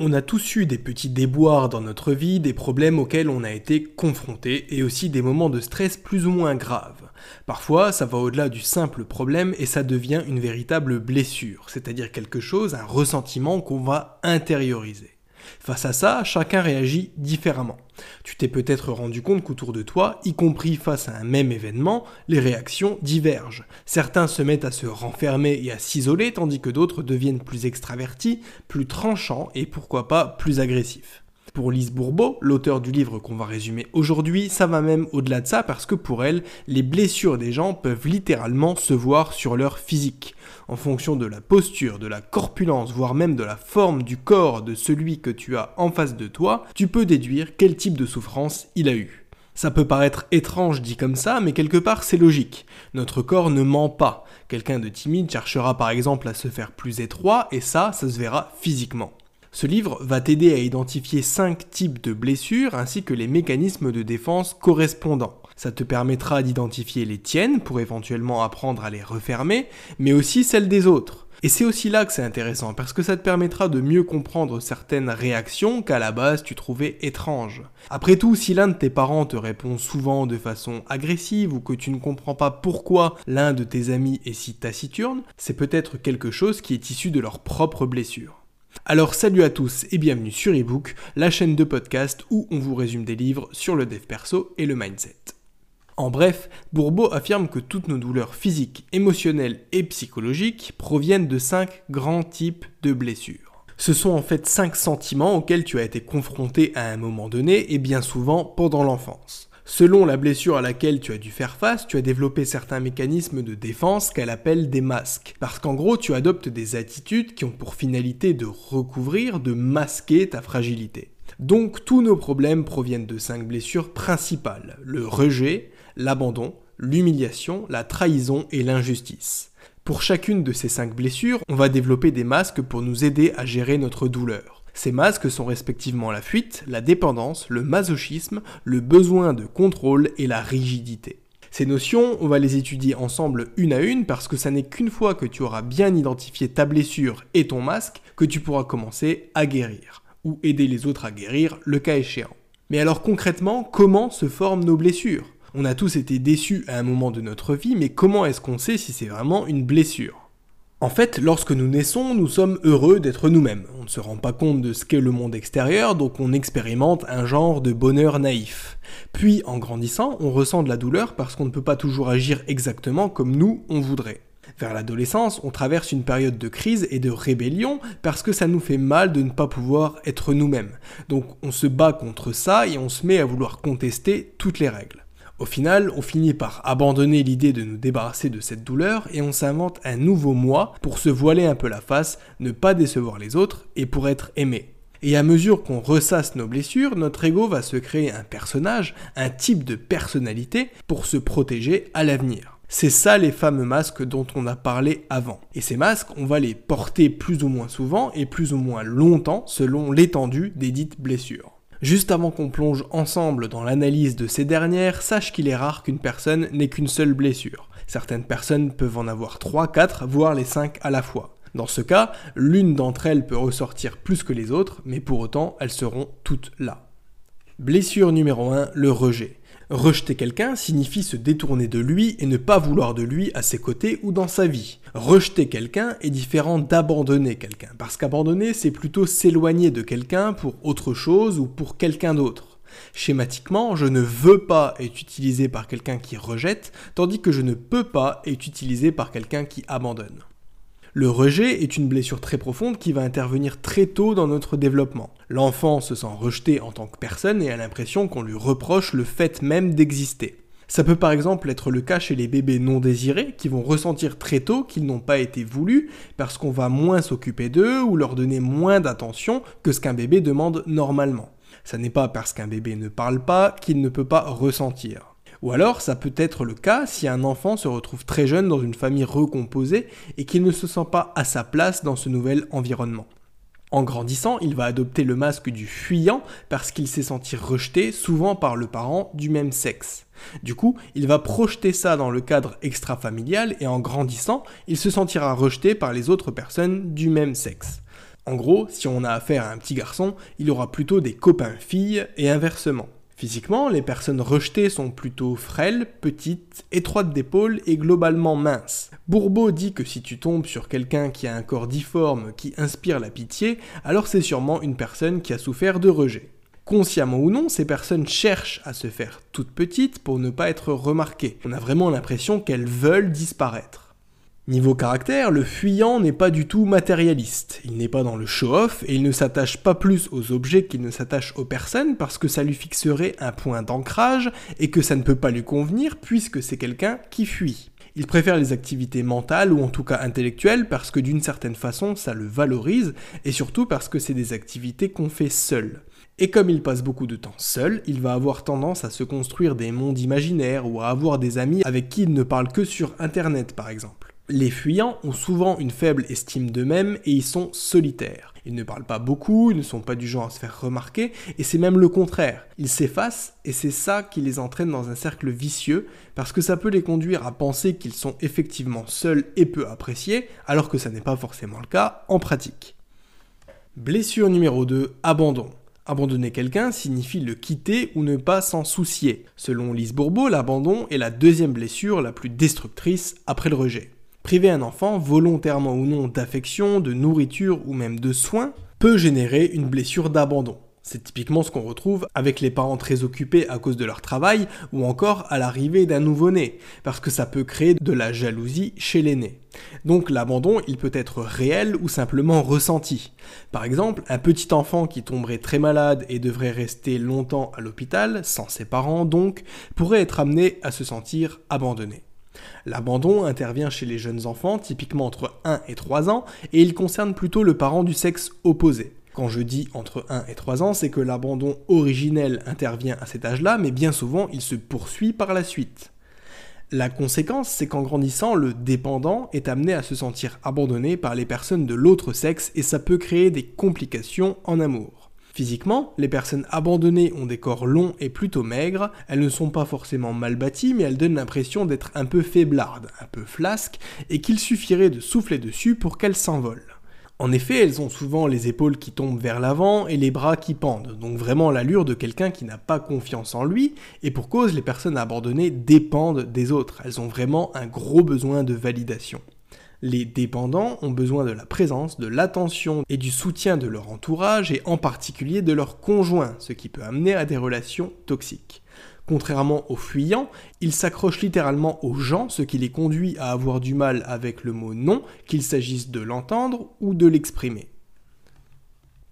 On a tous eu des petits déboires dans notre vie, des problèmes auxquels on a été confronté et aussi des moments de stress plus ou moins graves. Parfois, ça va au-delà du simple problème et ça devient une véritable blessure, c'est-à-dire quelque chose, un ressentiment qu'on va intérioriser. Face à ça, chacun réagit différemment. Tu t'es peut-être rendu compte qu'autour de toi, y compris face à un même événement, les réactions divergent. Certains se mettent à se renfermer et à s'isoler, tandis que d'autres deviennent plus extravertis, plus tranchants et pourquoi pas plus agressifs. Pour Lise Bourbeau, l'auteur du livre qu'on va résumer aujourd'hui, ça va même au-delà de ça parce que pour elle, les blessures des gens peuvent littéralement se voir sur leur physique. En fonction de la posture, de la corpulence, voire même de la forme du corps de celui que tu as en face de toi, tu peux déduire quel type de souffrance il a eu. Ça peut paraître étrange dit comme ça, mais quelque part c'est logique. Notre corps ne ment pas. Quelqu'un de timide cherchera par exemple à se faire plus étroit, et ça, ça se verra physiquement. Ce livre va t'aider à identifier 5 types de blessures ainsi que les mécanismes de défense correspondants. Ça te permettra d'identifier les tiennes pour éventuellement apprendre à les refermer, mais aussi celles des autres. Et c'est aussi là que c'est intéressant, parce que ça te permettra de mieux comprendre certaines réactions qu'à la base tu trouvais étranges. Après tout, si l'un de tes parents te répond souvent de façon agressive ou que tu ne comprends pas pourquoi l'un de tes amis est si taciturne, c'est peut-être quelque chose qui est issu de leur propre blessure. Alors salut à tous et bienvenue sur eBook, la chaîne de podcast où on vous résume des livres sur le dev perso et le mindset. En bref, Bourbeau affirme que toutes nos douleurs physiques, émotionnelles et psychologiques proviennent de cinq grands types de blessures. Ce sont en fait cinq sentiments auxquels tu as été confronté à un moment donné et bien souvent pendant l'enfance. Selon la blessure à laquelle tu as dû faire face, tu as développé certains mécanismes de défense qu'elle appelle des masques. Parce qu'en gros, tu adoptes des attitudes qui ont pour finalité de recouvrir, de masquer ta fragilité. Donc tous nos problèmes proviennent de cinq blessures principales. Le rejet, l'abandon, l'humiliation, la trahison et l'injustice. Pour chacune de ces cinq blessures, on va développer des masques pour nous aider à gérer notre douleur. Ces masques sont respectivement la fuite, la dépendance, le masochisme, le besoin de contrôle et la rigidité. Ces notions, on va les étudier ensemble une à une parce que ça n'est qu'une fois que tu auras bien identifié ta blessure et ton masque que tu pourras commencer à guérir, ou aider les autres à guérir le cas échéant. Mais alors concrètement, comment se forment nos blessures? On a tous été déçus à un moment de notre vie, mais comment est-ce qu'on sait si c'est vraiment une blessure? En fait, lorsque nous naissons, nous sommes heureux d'être nous-mêmes. On ne se rend pas compte de ce qu'est le monde extérieur, donc on expérimente un genre de bonheur naïf. Puis, en grandissant, on ressent de la douleur parce qu'on ne peut pas toujours agir exactement comme nous, on voudrait. Vers l'adolescence, on traverse une période de crise et de rébellion parce que ça nous fait mal de ne pas pouvoir être nous-mêmes. Donc on se bat contre ça et on se met à vouloir contester toutes les règles. Au final, on finit par abandonner l'idée de nous débarrasser de cette douleur et on s'invente un nouveau moi pour se voiler un peu la face, ne pas décevoir les autres et pour être aimé. Et à mesure qu'on ressasse nos blessures, notre ego va se créer un personnage, un type de personnalité pour se protéger à l'avenir. C'est ça les fameux masques dont on a parlé avant. Et ces masques, on va les porter plus ou moins souvent et plus ou moins longtemps selon l'étendue des dites blessures. Juste avant qu'on plonge ensemble dans l'analyse de ces dernières, sache qu'il est rare qu'une personne n'ait qu'une seule blessure. Certaines personnes peuvent en avoir 3, 4, voire les 5 à la fois. Dans ce cas, l'une d'entre elles peut ressortir plus que les autres, mais pour autant, elles seront toutes là. Blessure numéro 1, le rejet. Rejeter quelqu'un signifie se détourner de lui et ne pas vouloir de lui à ses côtés ou dans sa vie. Rejeter quelqu'un est différent d'abandonner quelqu'un, parce qu'abandonner c'est plutôt s'éloigner de quelqu'un pour autre chose ou pour quelqu'un d'autre. Schématiquement, je ne veux pas être utilisé par quelqu'un qui rejette, tandis que je ne peux pas être utilisé par quelqu'un qui abandonne. Le rejet est une blessure très profonde qui va intervenir très tôt dans notre développement. L'enfant se sent rejeté en tant que personne et a l'impression qu'on lui reproche le fait même d'exister. Ça peut par exemple être le cas chez les bébés non désirés qui vont ressentir très tôt qu'ils n'ont pas été voulus parce qu'on va moins s'occuper d'eux ou leur donner moins d'attention que ce qu'un bébé demande normalement. Ça n'est pas parce qu'un bébé ne parle pas qu'il ne peut pas ressentir. Ou alors, ça peut être le cas si un enfant se retrouve très jeune dans une famille recomposée et qu'il ne se sent pas à sa place dans ce nouvel environnement. En grandissant, il va adopter le masque du fuyant parce qu'il s'est senti rejeté souvent par le parent du même sexe. Du coup, il va projeter ça dans le cadre extra-familial et en grandissant, il se sentira rejeté par les autres personnes du même sexe. En gros, si on a affaire à un petit garçon, il aura plutôt des copains filles et inversement. Physiquement, les personnes rejetées sont plutôt frêles, petites, étroites d'épaule et globalement minces. Bourbeau dit que si tu tombes sur quelqu'un qui a un corps difforme qui inspire la pitié, alors c'est sûrement une personne qui a souffert de rejet. Consciemment ou non, ces personnes cherchent à se faire toutes petites pour ne pas être remarquées. On a vraiment l'impression qu'elles veulent disparaître. Niveau caractère, le fuyant n'est pas du tout matérialiste. Il n'est pas dans le show-off et il ne s'attache pas plus aux objets qu'il ne s'attache aux personnes parce que ça lui fixerait un point d'ancrage et que ça ne peut pas lui convenir puisque c'est quelqu'un qui fuit. Il préfère les activités mentales ou en tout cas intellectuelles parce que d'une certaine façon ça le valorise et surtout parce que c'est des activités qu'on fait seul. Et comme il passe beaucoup de temps seul, il va avoir tendance à se construire des mondes imaginaires ou à avoir des amis avec qui il ne parle que sur Internet par exemple. Les fuyants ont souvent une faible estime d'eux-mêmes et ils sont solitaires. Ils ne parlent pas beaucoup, ils ne sont pas du genre à se faire remarquer, et c'est même le contraire. Ils s'effacent, et c'est ça qui les entraîne dans un cercle vicieux, parce que ça peut les conduire à penser qu'ils sont effectivement seuls et peu appréciés, alors que ça n'est pas forcément le cas en pratique. Blessure numéro 2, abandon. Abandonner quelqu'un signifie le quitter ou ne pas s'en soucier. Selon Lise Bourbeau, l'abandon est la deuxième blessure la plus destructrice après le rejet. Priver un enfant, volontairement ou non, d'affection, de nourriture ou même de soins, peut générer une blessure d'abandon. C'est typiquement ce qu'on retrouve avec les parents très occupés à cause de leur travail ou encore à l'arrivée d'un nouveau-né, parce que ça peut créer de la jalousie chez l'aîné. Donc l'abandon, il peut être réel ou simplement ressenti. Par exemple, un petit enfant qui tomberait très malade et devrait rester longtemps à l'hôpital, sans ses parents donc, pourrait être amené à se sentir abandonné. L'abandon intervient chez les jeunes enfants, typiquement entre 1 et 3 ans, et il concerne plutôt le parent du sexe opposé. Quand je dis entre 1 et 3 ans, c'est que l'abandon originel intervient à cet âge-là, mais bien souvent il se poursuit par la suite. La conséquence, c'est qu'en grandissant, le dépendant est amené à se sentir abandonné par les personnes de l'autre sexe et ça peut créer des complications en amour. Physiquement, les personnes abandonnées ont des corps longs et plutôt maigres, elles ne sont pas forcément mal bâties, mais elles donnent l'impression d'être un peu faiblardes, un peu flasques, et qu'il suffirait de souffler dessus pour qu'elles s'envolent. En effet, elles ont souvent les épaules qui tombent vers l'avant et les bras qui pendent, donc vraiment l'allure de quelqu'un qui n'a pas confiance en lui, et pour cause, les personnes abandonnées dépendent des autres, elles ont vraiment un gros besoin de validation. Les dépendants ont besoin de la présence, de l'attention et du soutien de leur entourage et en particulier de leur conjoint, ce qui peut amener à des relations toxiques. Contrairement aux fuyants, ils s'accrochent littéralement aux gens, ce qui les conduit à avoir du mal avec le mot non, qu'il s'agisse de l'entendre ou de l'exprimer.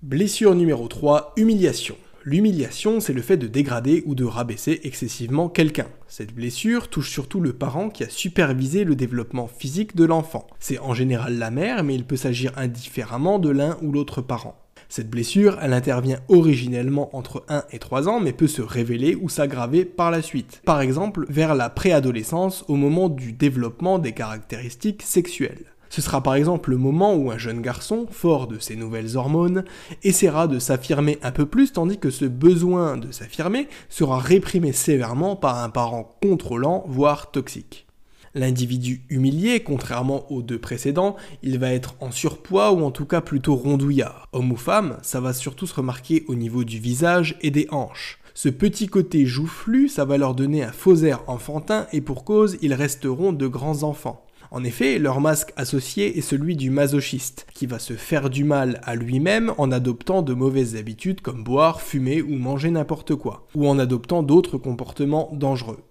Blessure numéro 3, humiliation. L'humiliation, c'est le fait de dégrader ou de rabaisser excessivement quelqu'un. Cette blessure touche surtout le parent qui a supervisé le développement physique de l'enfant. C'est en général la mère, mais il peut s'agir indifféremment de l'un ou l'autre parent. Cette blessure, elle intervient originellement entre 1 et 3 ans, mais peut se révéler ou s'aggraver par la suite. Par exemple, vers la préadolescence, au moment du développement des caractéristiques sexuelles. Ce sera par exemple le moment où un jeune garçon, fort de ses nouvelles hormones, essaiera de s'affirmer un peu plus tandis que ce besoin de s'affirmer sera réprimé sévèrement par un parent contrôlant, voire toxique. L'individu humilié, contrairement aux deux précédents, il va être en surpoids ou en tout cas plutôt rondouillard. Homme ou femme, ça va surtout se remarquer au niveau du visage et des hanches. Ce petit côté joufflu, ça va leur donner un faux air enfantin et pour cause, ils resteront de grands enfants. En effet, leur masque associé est celui du masochiste, qui va se faire du mal à lui-même en adoptant de mauvaises habitudes comme boire, fumer ou manger n'importe quoi, ou en adoptant d'autres comportements dangereux.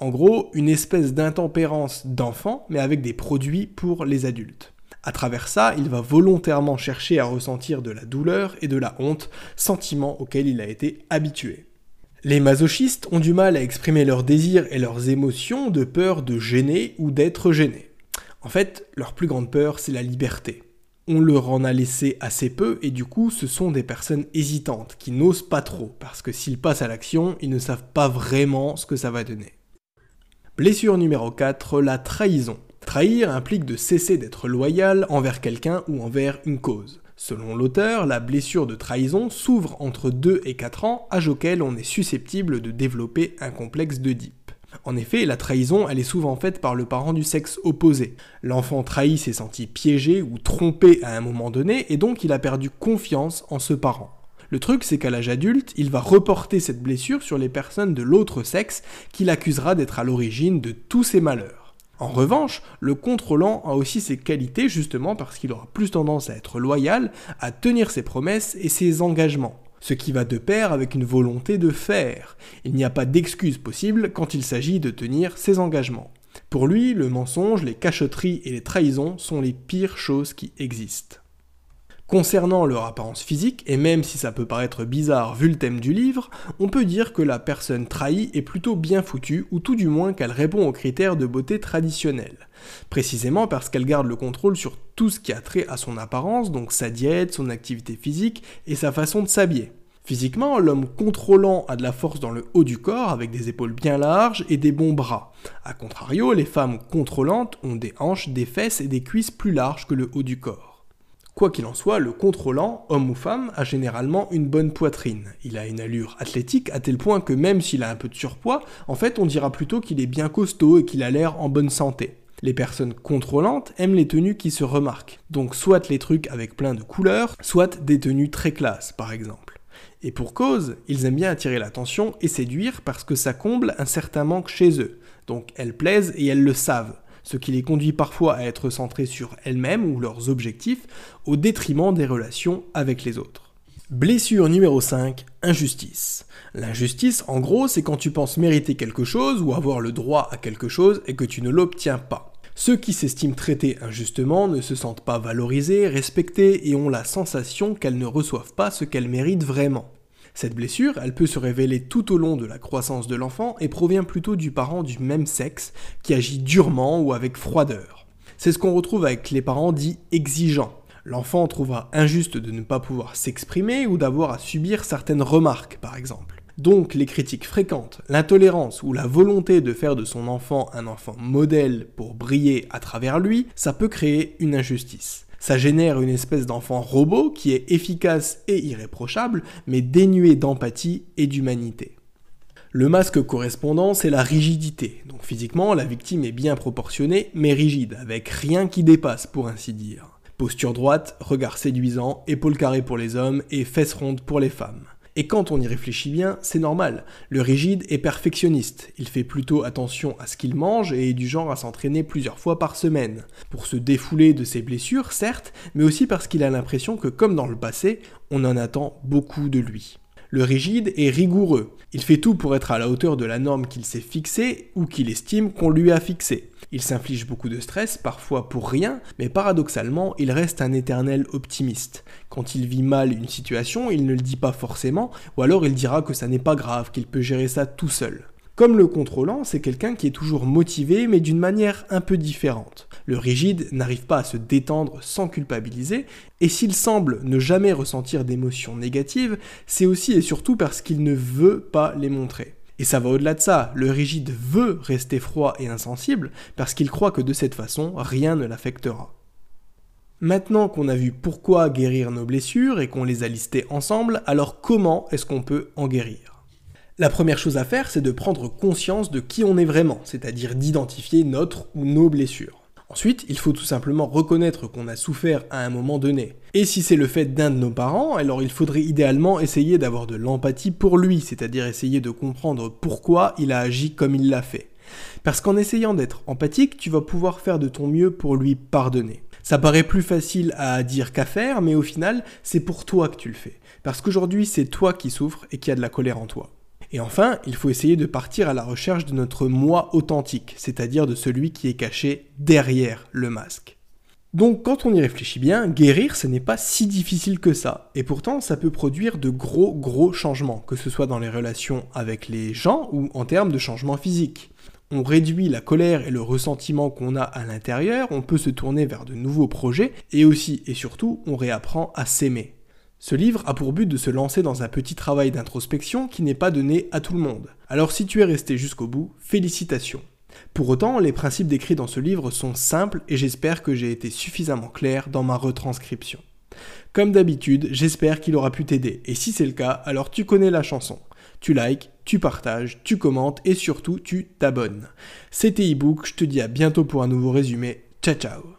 En gros, une espèce d'intempérance d'enfant, mais avec des produits pour les adultes. À travers ça, il va volontairement chercher à ressentir de la douleur et de la honte, sentiments auxquels il a été habitué. Les masochistes ont du mal à exprimer leurs désirs et leurs émotions de peur de gêner ou d'être gênés. En fait, leur plus grande peur, c'est la liberté. On leur en a laissé assez peu et du coup, ce sont des personnes hésitantes qui n'osent pas trop parce que s'ils passent à l'action, ils ne savent pas vraiment ce que ça va donner. Blessure numéro 4, la trahison. Trahir implique de cesser d'être loyal envers quelqu'un ou envers une cause. Selon l'auteur, la blessure de trahison s'ouvre entre 2 et 4 ans, âge auquel on est susceptible de développer un complexe d'Oedipe. En effet, la trahison, elle est souvent faite par le parent du sexe opposé. L'enfant trahi s'est senti piégé ou trompé à un moment donné et donc il a perdu confiance en ce parent. Le truc, c'est qu'à l'âge adulte, il va reporter cette blessure sur les personnes de l'autre sexe qu'il accusera d'être à l'origine de tous ses malheurs. En revanche, le contrôlant a aussi ses qualités justement parce qu'il aura plus tendance à être loyal, à tenir ses promesses et ses engagements ce qui va de pair avec une volonté de faire. Il n'y a pas d'excuse possible quand il s'agit de tenir ses engagements. Pour lui, le mensonge, les cachotteries et les trahisons sont les pires choses qui existent. Concernant leur apparence physique, et même si ça peut paraître bizarre vu le thème du livre, on peut dire que la personne trahie est plutôt bien foutue, ou tout du moins qu'elle répond aux critères de beauté traditionnels. Précisément parce qu'elle garde le contrôle sur tout ce qui a trait à son apparence, donc sa diète, son activité physique et sa façon de s'habiller. Physiquement, l'homme contrôlant a de la force dans le haut du corps avec des épaules bien larges et des bons bras. A contrario, les femmes contrôlantes ont des hanches, des fesses et des cuisses plus larges que le haut du corps. Quoi qu'il en soit, le contrôlant, homme ou femme, a généralement une bonne poitrine. Il a une allure athlétique à tel point que même s'il a un peu de surpoids, en fait on dira plutôt qu'il est bien costaud et qu'il a l'air en bonne santé. Les personnes contrôlantes aiment les tenues qui se remarquent. Donc soit les trucs avec plein de couleurs, soit des tenues très classes par exemple. Et pour cause, ils aiment bien attirer l'attention et séduire parce que ça comble un certain manque chez eux. Donc elles plaisent et elles le savent ce qui les conduit parfois à être centrés sur elles-mêmes ou leurs objectifs, au détriment des relations avec les autres. Blessure numéro 5, injustice. L'injustice, en gros, c'est quand tu penses mériter quelque chose ou avoir le droit à quelque chose et que tu ne l'obtiens pas. Ceux qui s'estiment traités injustement ne se sentent pas valorisés, respectés et ont la sensation qu'elles ne reçoivent pas ce qu'elles méritent vraiment. Cette blessure, elle peut se révéler tout au long de la croissance de l'enfant et provient plutôt du parent du même sexe qui agit durement ou avec froideur. C'est ce qu'on retrouve avec les parents dits exigeants. L'enfant trouvera injuste de ne pas pouvoir s'exprimer ou d'avoir à subir certaines remarques, par exemple. Donc les critiques fréquentes, l'intolérance ou la volonté de faire de son enfant un enfant modèle pour briller à travers lui, ça peut créer une injustice. Ça génère une espèce d'enfant robot qui est efficace et irréprochable, mais dénué d'empathie et d'humanité. Le masque correspondant, c'est la rigidité. Donc physiquement, la victime est bien proportionnée, mais rigide, avec rien qui dépasse, pour ainsi dire. Posture droite, regard séduisant, épaules carrées pour les hommes et fesses rondes pour les femmes. Et quand on y réfléchit bien, c'est normal. Le rigide est perfectionniste. Il fait plutôt attention à ce qu'il mange et est du genre à s'entraîner plusieurs fois par semaine. Pour se défouler de ses blessures, certes, mais aussi parce qu'il a l'impression que comme dans le passé, on en attend beaucoup de lui. Le rigide est rigoureux. Il fait tout pour être à la hauteur de la norme qu'il s'est fixée ou qu'il estime qu'on lui a fixée. Il s'inflige beaucoup de stress, parfois pour rien, mais paradoxalement, il reste un éternel optimiste. Quand il vit mal une situation, il ne le dit pas forcément, ou alors il dira que ça n'est pas grave, qu'il peut gérer ça tout seul. Comme le contrôlant, c'est quelqu'un qui est toujours motivé, mais d'une manière un peu différente. Le rigide n'arrive pas à se détendre sans culpabiliser, et s'il semble ne jamais ressentir d'émotions négatives, c'est aussi et surtout parce qu'il ne veut pas les montrer. Et ça va au-delà de ça, le rigide veut rester froid et insensible parce qu'il croit que de cette façon, rien ne l'affectera. Maintenant qu'on a vu pourquoi guérir nos blessures et qu'on les a listées ensemble, alors comment est-ce qu'on peut en guérir? La première chose à faire, c'est de prendre conscience de qui on est vraiment, c'est-à-dire d'identifier notre ou nos blessures. Ensuite, il faut tout simplement reconnaître qu'on a souffert à un moment donné. Et si c'est le fait d'un de nos parents, alors il faudrait idéalement essayer d'avoir de l'empathie pour lui, c'est-à-dire essayer de comprendre pourquoi il a agi comme il l'a fait. Parce qu'en essayant d'être empathique, tu vas pouvoir faire de ton mieux pour lui pardonner. Ça paraît plus facile à dire qu'à faire, mais au final, c'est pour toi que tu le fais. Parce qu'aujourd'hui, c'est toi qui souffres et qui a de la colère en toi. Et enfin, il faut essayer de partir à la recherche de notre moi authentique, c'est-à-dire de celui qui est caché derrière le masque. Donc quand on y réfléchit bien, guérir ce n'est pas si difficile que ça, et pourtant ça peut produire de gros gros changements, que ce soit dans les relations avec les gens ou en termes de changements physiques. On réduit la colère et le ressentiment qu'on a à l'intérieur, on peut se tourner vers de nouveaux projets, et aussi et surtout on réapprend à s'aimer. Ce livre a pour but de se lancer dans un petit travail d'introspection qui n'est pas donné à tout le monde. Alors si tu es resté jusqu'au bout, félicitations. Pour autant, les principes décrits dans ce livre sont simples et j'espère que j'ai été suffisamment clair dans ma retranscription. Comme d'habitude, j'espère qu'il aura pu t'aider, et si c'est le cas, alors tu connais la chanson. tu likes, tu partages, tu commentes et surtout tu t'abonnes. C'était ebook, je te dis à bientôt pour un nouveau résumé. Ciao ciao